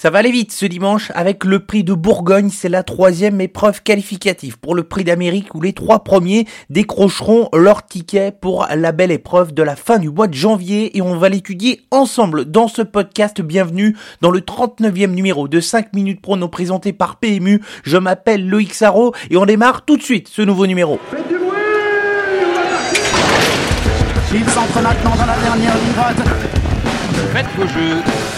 Ça va aller vite ce dimanche avec le prix de Bourgogne, c'est la troisième épreuve qualificative pour le prix d'Amérique où les trois premiers décrocheront leur ticket pour la belle épreuve de la fin du mois de janvier et on va l'étudier ensemble dans ce podcast. Bienvenue dans le 39e numéro de 5 minutes prono présenté par PMU. Je m'appelle Loïc Sarro et on démarre tout de suite ce nouveau numéro. Faites du bruit Il s'entre maintenant dans la dernière ligne droite. Faites vos jeux.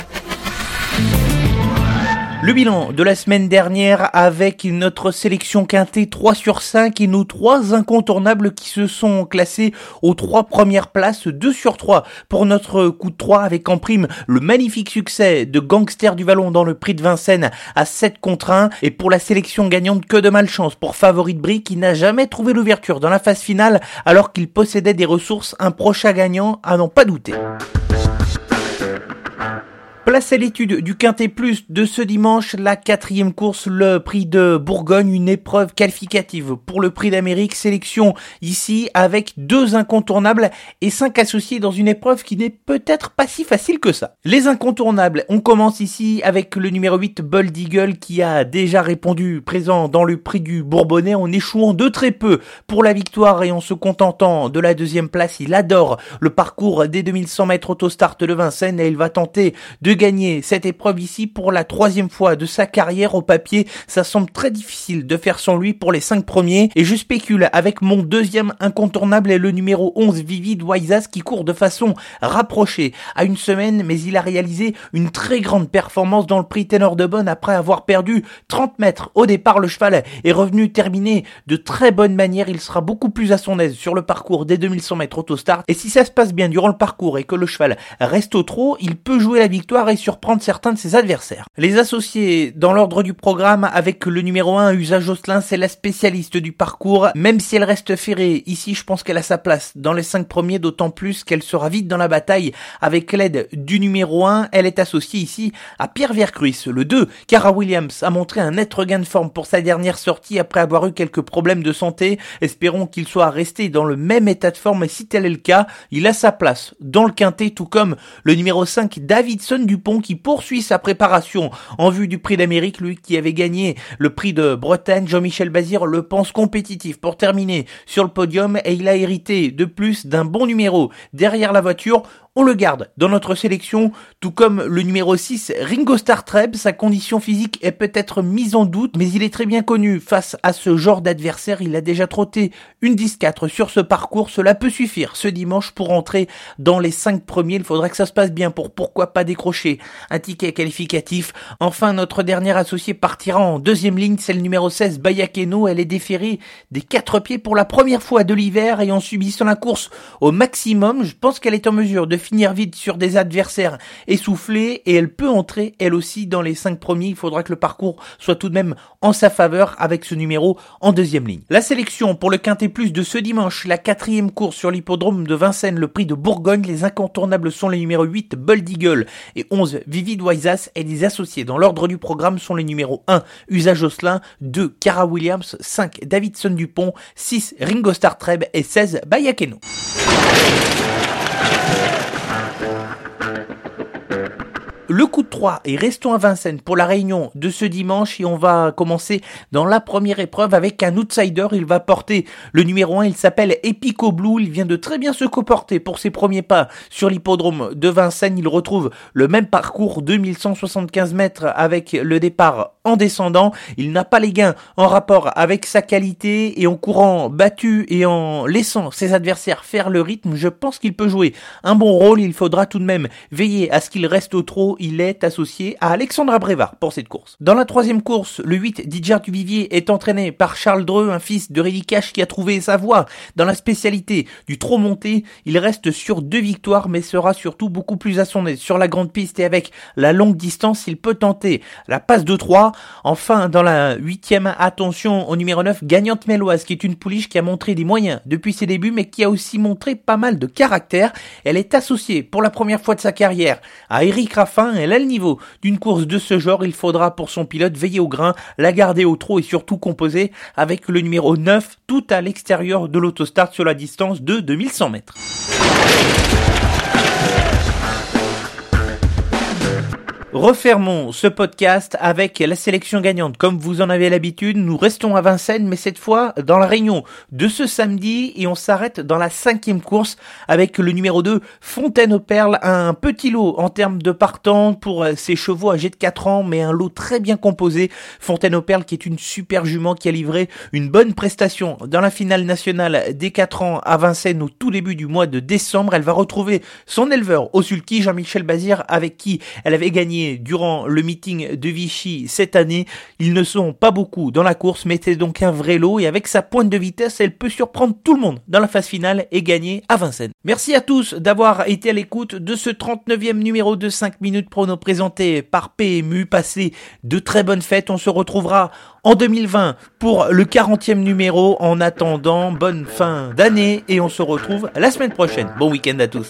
Le bilan de la semaine dernière avec notre sélection quintée 3 sur 5 et nos trois incontournables qui se sont classés aux trois premières places 2 sur 3 pour notre coup de 3 avec en prime le magnifique succès de Gangster du Vallon dans le prix de Vincennes à 7 contre 1 et pour la sélection gagnante que de malchance pour Favori de Brie qui n'a jamais trouvé l'ouverture dans la phase finale alors qu'il possédait des ressources un prochain gagnant à n'en pas douter. Place à l'étude du Quintet Plus de ce dimanche, la quatrième course, le prix de Bourgogne, une épreuve qualificative pour le prix d'Amérique, sélection ici avec deux incontournables et cinq associés dans une épreuve qui n'est peut-être pas si facile que ça. Les incontournables, on commence ici avec le numéro 8, Bold Eagle, qui a déjà répondu présent dans le prix du Bourbonnais en échouant de très peu pour la victoire et en se contentant de la deuxième place. Il adore le parcours des 2100 mètres autostart de Vincennes et il va tenter de gagner cette épreuve ici pour la troisième fois de sa carrière au papier. Ça semble très difficile de faire sans lui pour les cinq premiers. Et je spécule avec mon deuxième incontournable et le numéro 11 Vivid Waisas qui court de façon rapprochée à une semaine mais il a réalisé une très grande performance dans le prix Ténor de Bonne après avoir perdu 30 mètres au départ. Le cheval est revenu terminer de très bonne manière. Il sera beaucoup plus à son aise sur le parcours des 2100 mètres autostart. Et si ça se passe bien durant le parcours et que le cheval reste au trot il peut jouer la victoire surprendre certains de ses adversaires. Les associés dans l'ordre du programme avec le numéro 1 Usage Jocelyn, c'est la spécialiste du parcours, même si elle reste ferrée. Ici, je pense qu'elle a sa place dans les 5 premiers, d'autant plus qu'elle sera vite dans la bataille avec l'aide du numéro 1. Elle est associée ici à Pierre Vercruis. Le 2, Cara Williams, a montré un net regain de forme pour sa dernière sortie après avoir eu quelques problèmes de santé. Espérons qu'il soit resté dans le même état de forme et si tel est le cas, il a sa place dans le quintet, tout comme le numéro 5 Davidson Qui poursuit sa préparation en vue du prix d'Amérique, lui qui avait gagné le prix de Bretagne. Jean-Michel Bazir le pense compétitif pour terminer sur le podium et il a hérité de plus d'un bon numéro derrière la voiture on le garde dans notre sélection, tout comme le numéro 6, Ringo Starr Treb. Sa condition physique est peut-être mise en doute, mais il est très bien connu face à ce genre d'adversaire. Il a déjà trotté une 10-4 sur ce parcours. Cela peut suffire ce dimanche pour entrer dans les 5 premiers. Il faudra que ça se passe bien pour pourquoi pas décrocher un ticket qualificatif. Enfin, notre dernière associée partira en deuxième ligne, c'est le numéro 16, Bayakeno. Elle est déférée des quatre pieds pour la première fois de l'hiver et en subissant la course au maximum. Je pense qu'elle est en mesure de finir vite sur des adversaires essoufflés et elle peut entrer elle aussi dans les cinq premiers. Il faudra que le parcours soit tout de même en sa faveur avec ce numéro en deuxième ligne. La sélection pour le Quintet Plus de ce dimanche, la quatrième course sur l'hippodrome de Vincennes, le prix de Bourgogne. Les incontournables sont les numéros 8 Bold Eagle et 11 Vivid Waisas et les associés dans l'ordre du programme sont les numéros 1 Usage Jocelyn, 2 Cara Williams, 5 Davidson Dupont, 6 Ringo Starr Treb et 16 Bayakeno. Le coup de 3 et restons à Vincennes pour la réunion de ce dimanche et on va commencer dans la première épreuve avec un outsider. Il va porter le numéro 1, il s'appelle Epico Blue, il vient de très bien se comporter pour ses premiers pas sur l'hippodrome de Vincennes. Il retrouve le même parcours 2175 mètres avec le départ en descendant. Il n'a pas les gains en rapport avec sa qualité et en courant battu et en laissant ses adversaires faire le rythme, je pense qu'il peut jouer un bon rôle. Il faudra tout de même veiller à ce qu'il reste au trot il est associé à Alexandra Brevard pour cette course. Dans la troisième course, le 8 Didier Duvivier est entraîné par Charles Dreux, un fils de Rélicache qui a trouvé sa voie dans la spécialité du trop monté. Il reste sur deux victoires mais sera surtout beaucoup plus à son aise sur la grande piste et avec la longue distance, il peut tenter la passe de 3. Enfin, dans la huitième, attention au numéro 9, Gagnante Méloise, qui est une pouliche qui a montré des moyens depuis ses débuts mais qui a aussi montré pas mal de caractère. Elle est associée pour la première fois de sa carrière à Eric Raffin Enfin, elle a le niveau d'une course de ce genre, il faudra pour son pilote veiller au grain, la garder au trot et surtout composer avec le numéro 9 tout à l'extérieur de l'autostart sur la distance de 2100 mètres. Refermons ce podcast avec la sélection gagnante. Comme vous en avez l'habitude, nous restons à Vincennes, mais cette fois dans la réunion de ce samedi et on s'arrête dans la cinquième course avec le numéro 2, Fontaine aux Perles, un petit lot en termes de partant pour ses chevaux âgés de 4 ans, mais un lot très bien composé. Fontaine aux Perles qui est une super jument qui a livré une bonne prestation dans la finale nationale des 4 ans à Vincennes au tout début du mois de décembre. Elle va retrouver son éleveur au sulky, Jean-Michel Bazir, avec qui elle avait gagné durant le meeting de Vichy cette année. Ils ne sont pas beaucoup dans la course, mais c'est donc un vrai lot et avec sa pointe de vitesse, elle peut surprendre tout le monde dans la phase finale et gagner à Vincennes. Merci à tous d'avoir été à l'écoute de ce 39e numéro de 5 minutes prono présenté par PMU. Passez de très bonnes fêtes. On se retrouvera en 2020 pour le 40e numéro. En attendant, bonne fin d'année et on se retrouve la semaine prochaine. Bon week-end à tous.